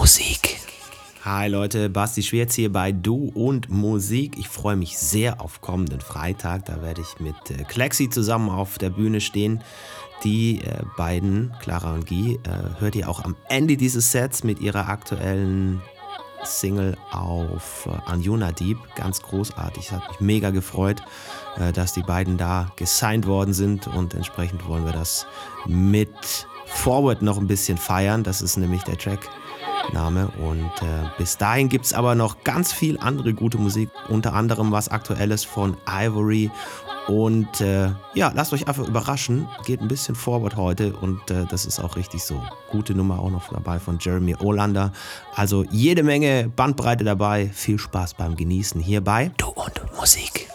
Musik. Hi Leute, Basti Schwerz hier bei Du und Musik. Ich freue mich sehr auf kommenden Freitag. Da werde ich mit äh, Klexi zusammen auf der Bühne stehen. Die äh, beiden, Clara und Guy, äh, hört ihr auch am Ende dieses Sets mit ihrer aktuellen Single auf Anjuna Deep. Ganz großartig. Es hat mich mega gefreut, dass die beiden da gesigned worden sind und entsprechend wollen wir das mit Forward noch ein bisschen feiern. Das ist nämlich der Track Name. Und äh, bis dahin gibt es aber noch ganz viel andere gute Musik, unter anderem was Aktuelles von Ivory. Und äh, ja, lasst euch einfach überraschen. Geht ein bisschen forward heute und äh, das ist auch richtig so. Gute Nummer auch noch dabei von Jeremy Olander. Also jede Menge Bandbreite dabei. Viel Spaß beim Genießen hierbei. Du und Musik.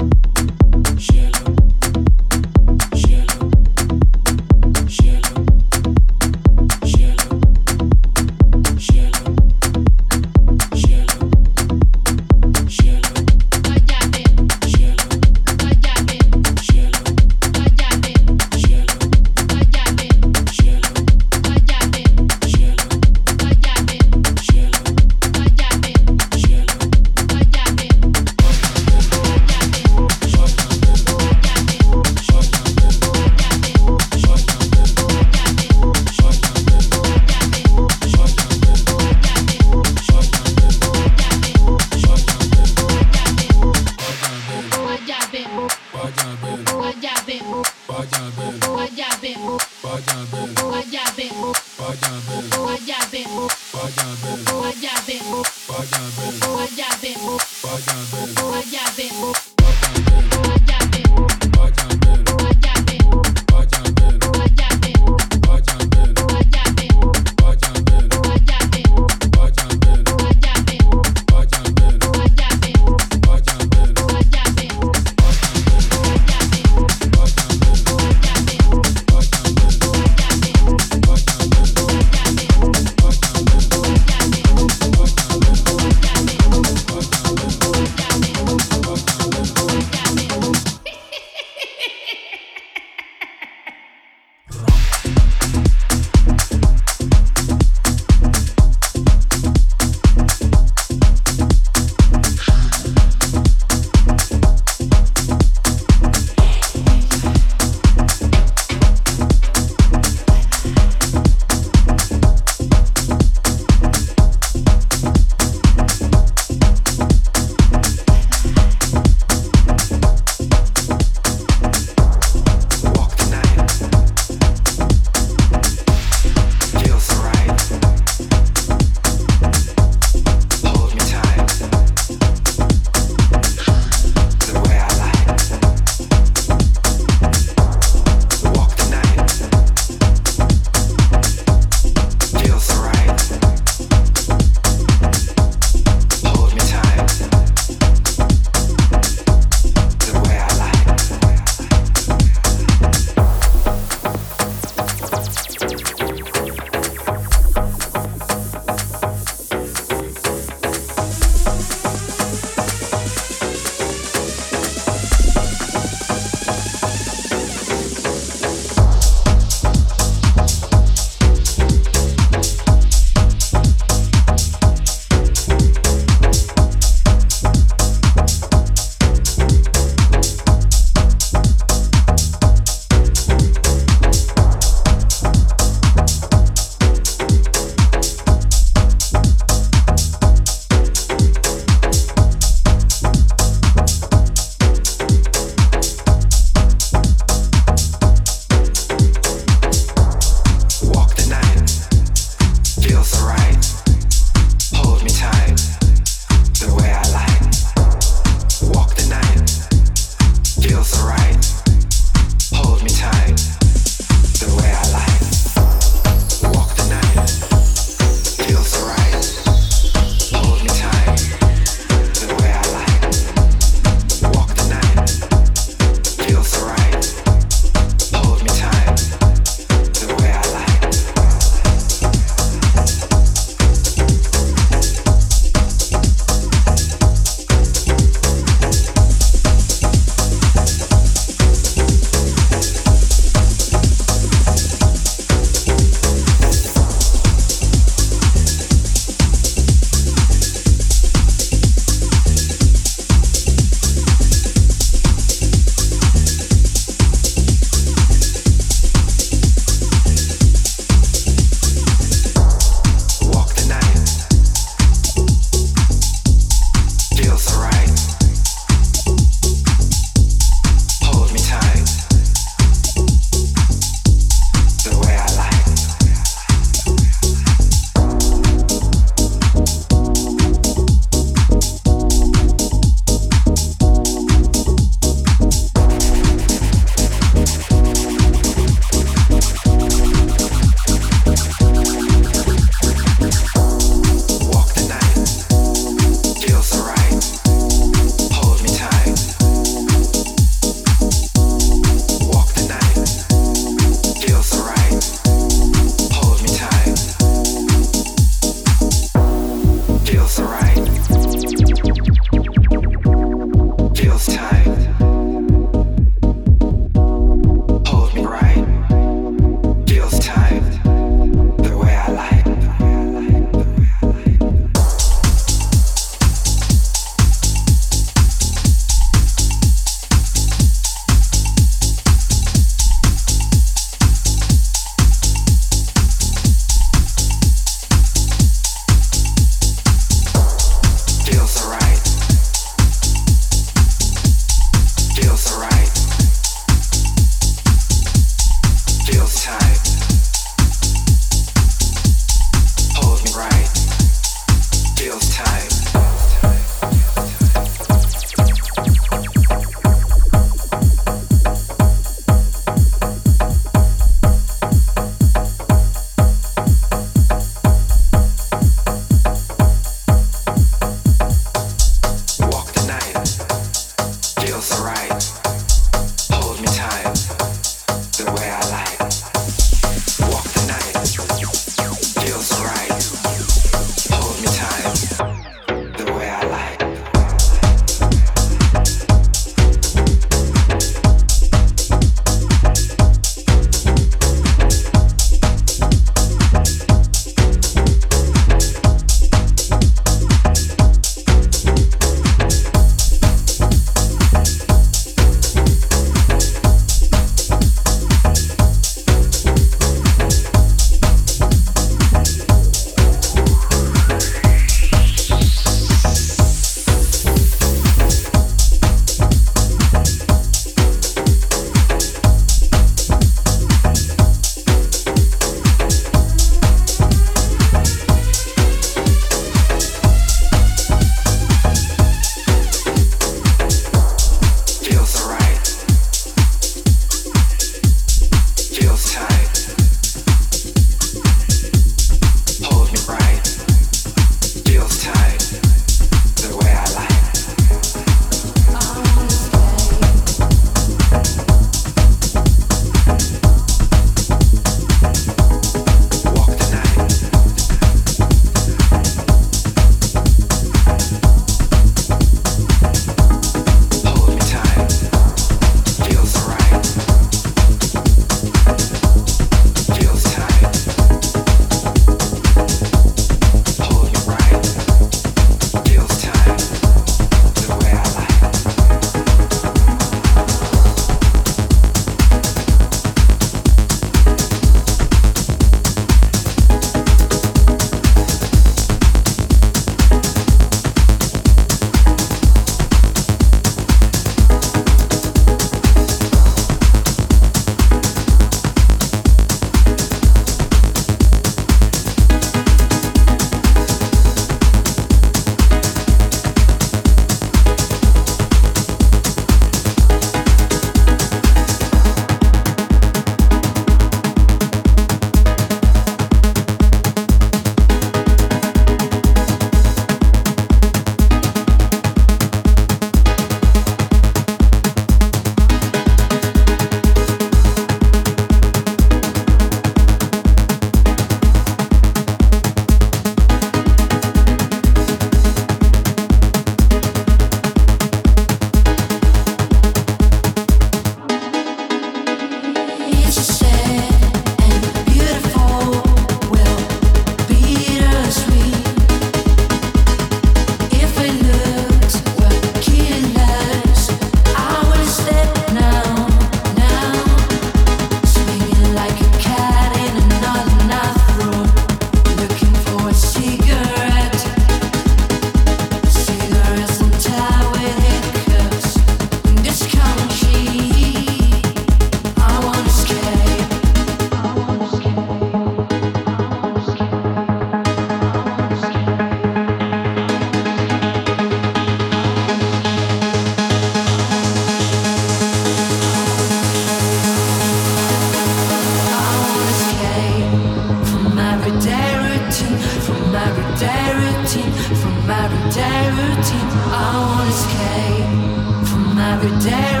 every day.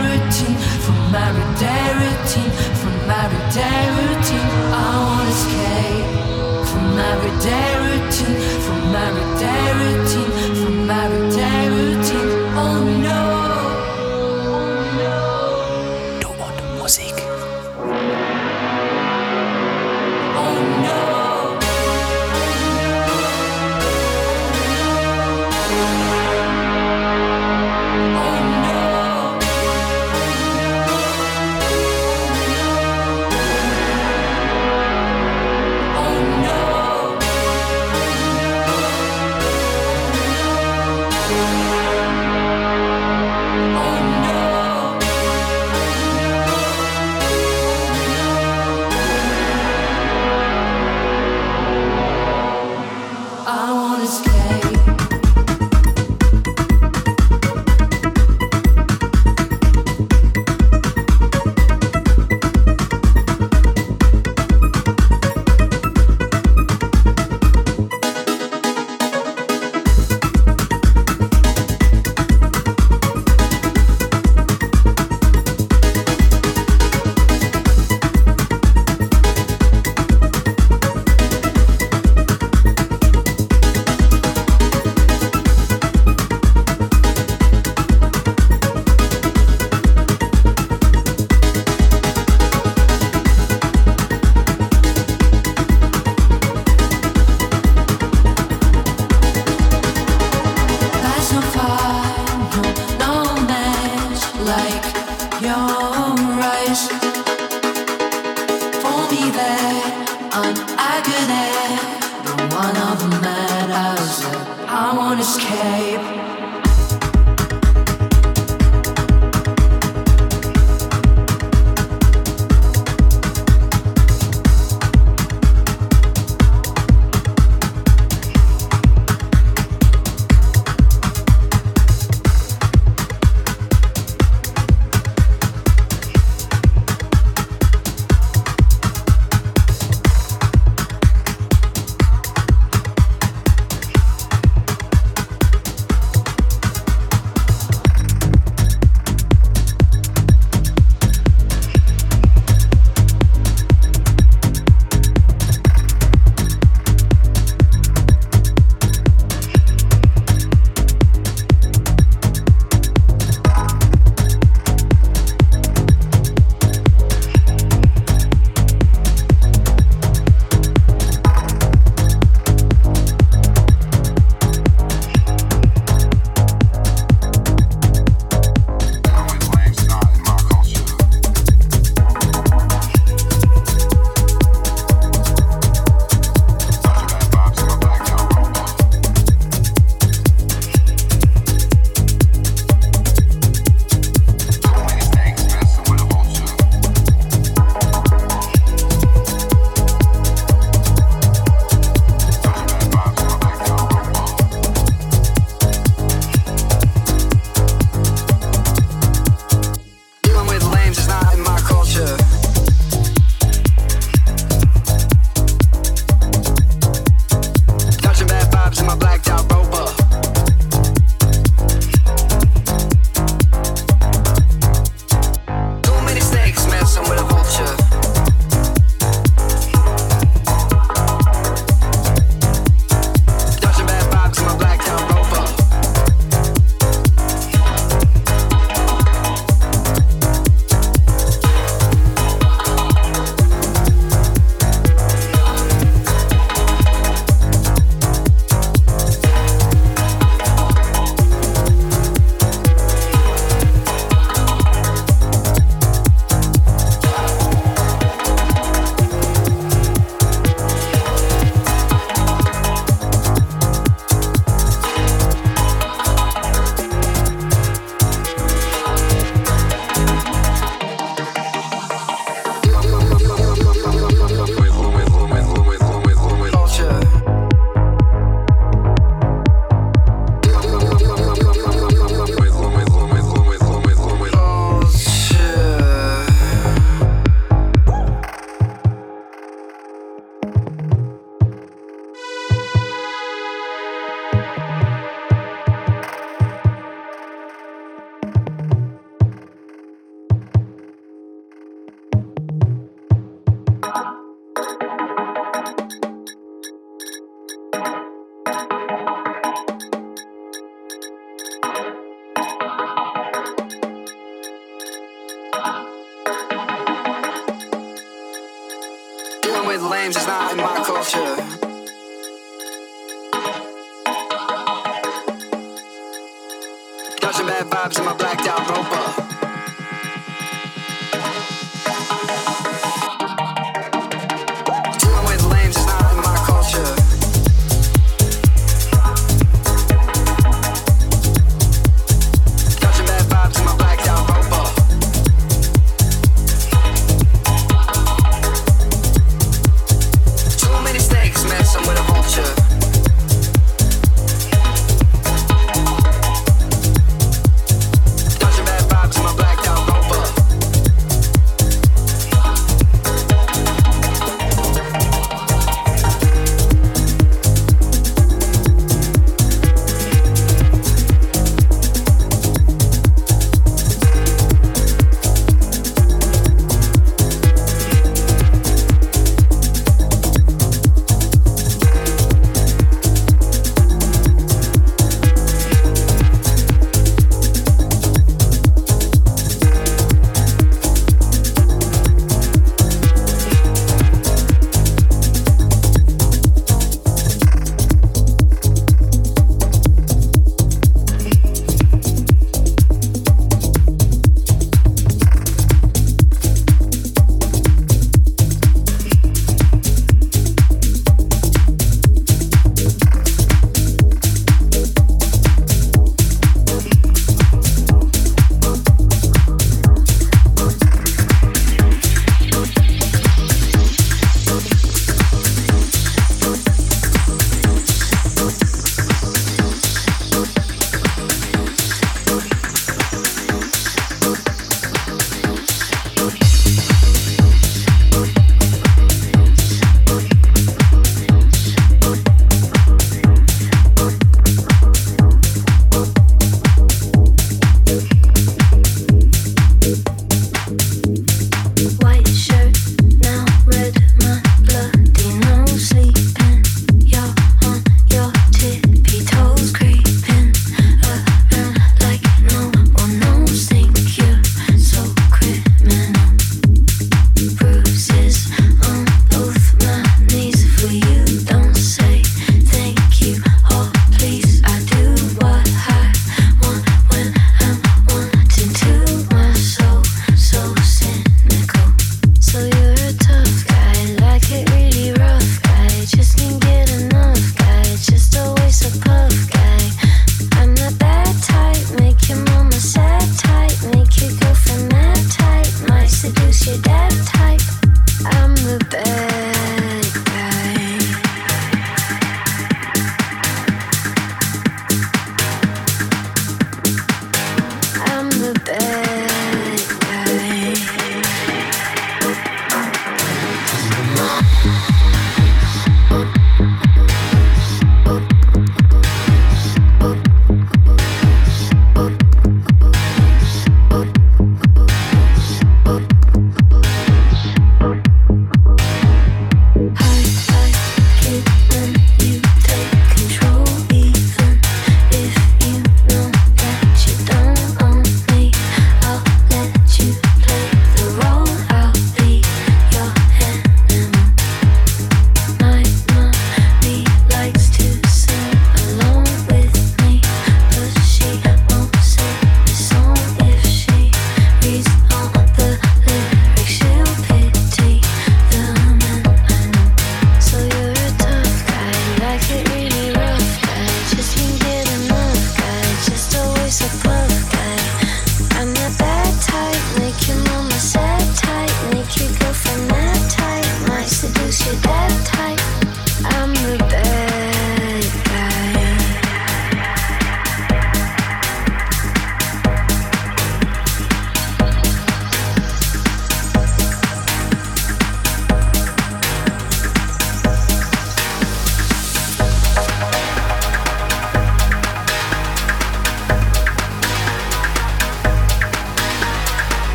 escape.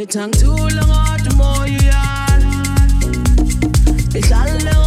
It took too long, the more you are. It's all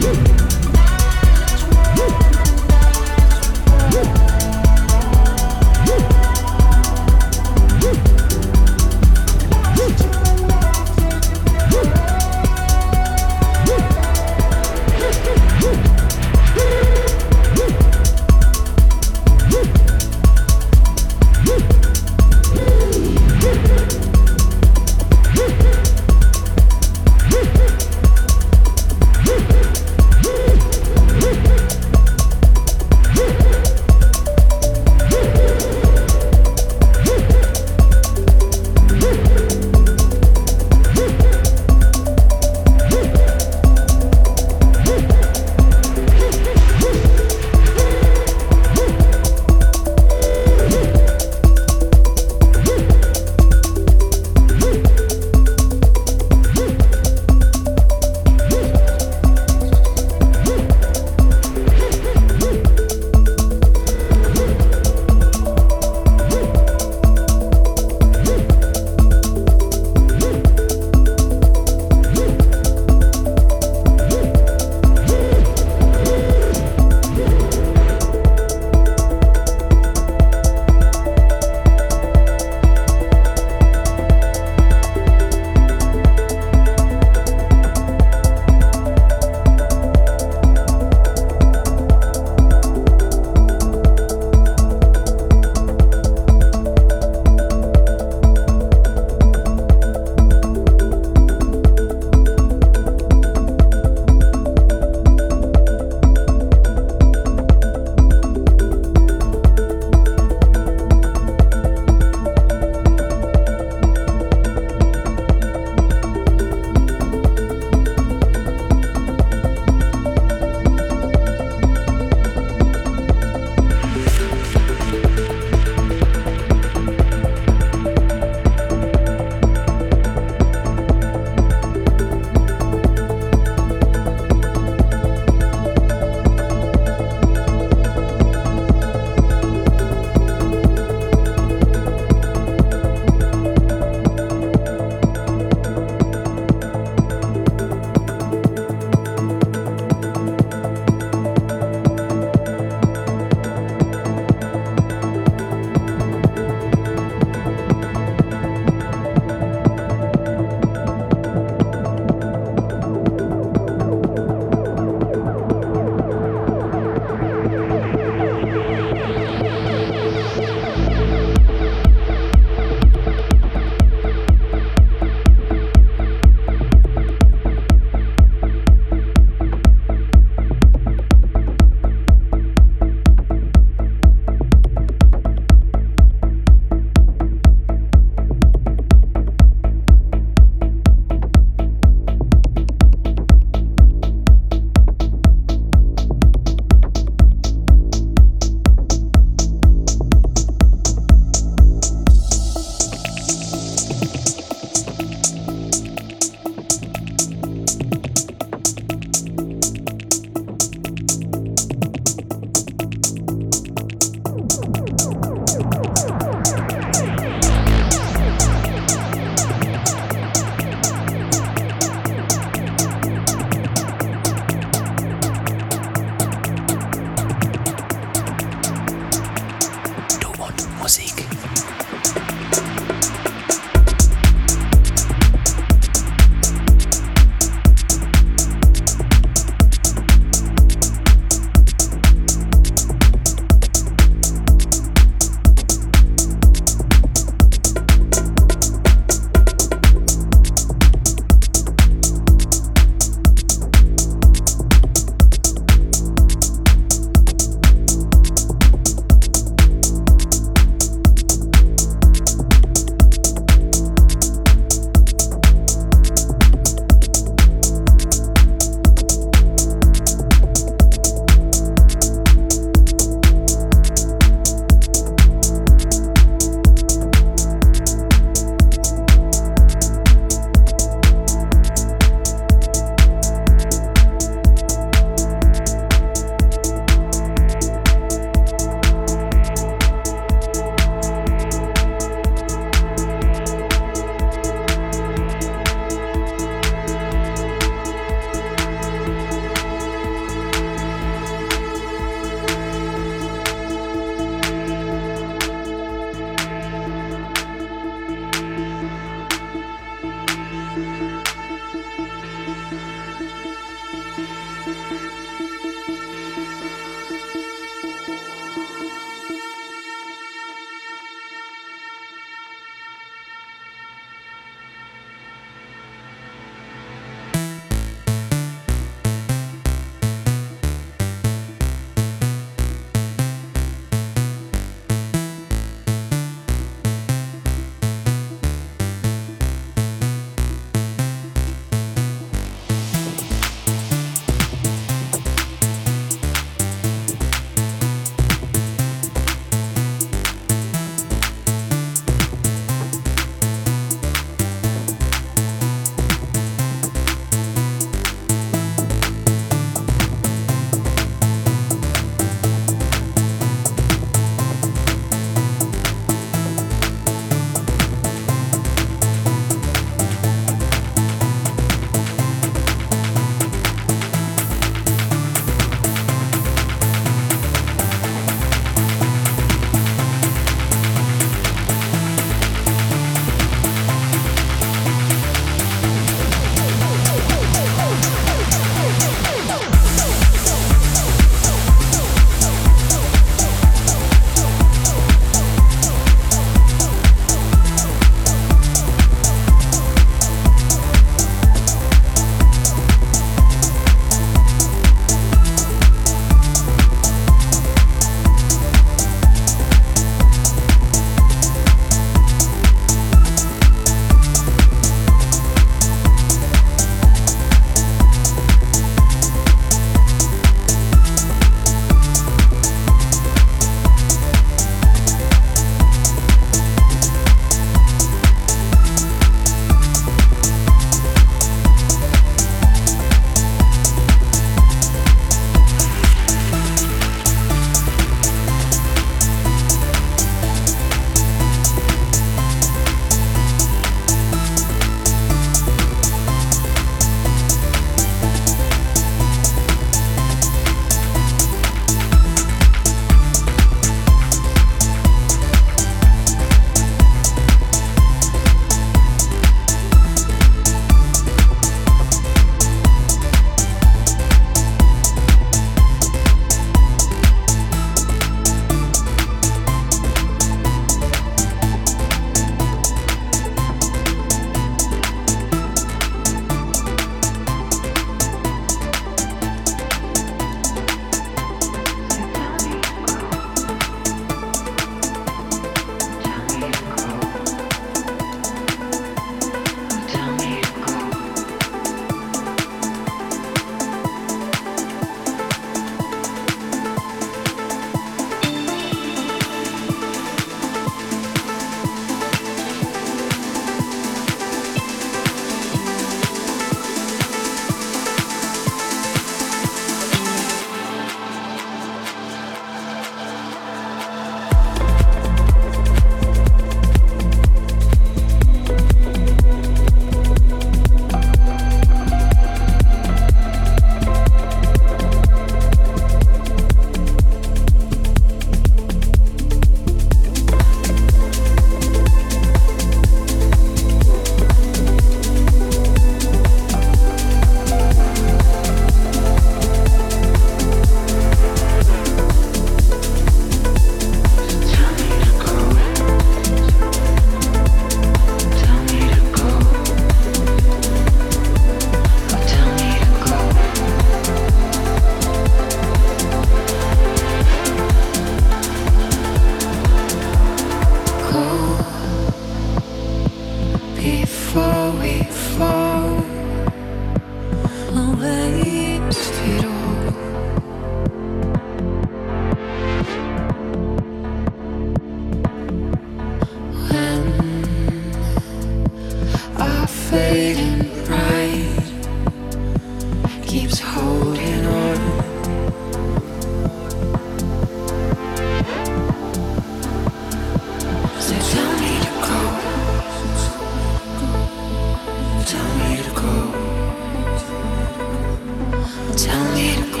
Tell me to go.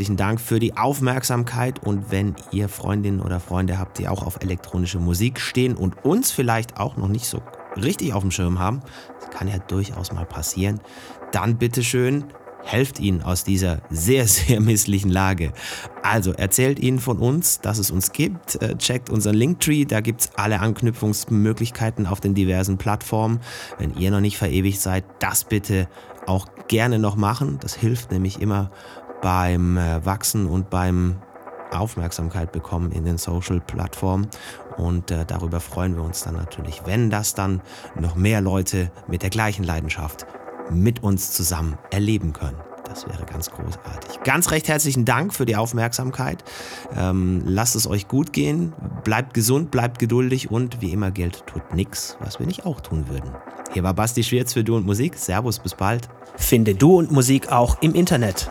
Herzlichen Dank für die Aufmerksamkeit und wenn ihr Freundinnen oder Freunde habt, die auch auf elektronische Musik stehen und uns vielleicht auch noch nicht so richtig auf dem Schirm haben, das kann ja durchaus mal passieren, dann bitteschön helft ihnen aus dieser sehr, sehr misslichen Lage. Also erzählt ihnen von uns, dass es uns gibt, äh, checkt unseren Linktree, da gibt es alle Anknüpfungsmöglichkeiten auf den diversen Plattformen. Wenn ihr noch nicht verewigt seid, das bitte auch gerne noch machen. Das hilft nämlich immer beim äh, Wachsen und beim Aufmerksamkeit bekommen in den Social-Plattformen. Und äh, darüber freuen wir uns dann natürlich, wenn das dann noch mehr Leute mit der gleichen Leidenschaft mit uns zusammen erleben können. Das wäre ganz großartig. Ganz recht herzlichen Dank für die Aufmerksamkeit. Ähm, lasst es euch gut gehen. Bleibt gesund, bleibt geduldig und wie immer Geld tut nichts, was wir nicht auch tun würden. Hier war Basti Schwierz für Du und Musik. Servus, bis bald. Finde Du und Musik auch im Internet.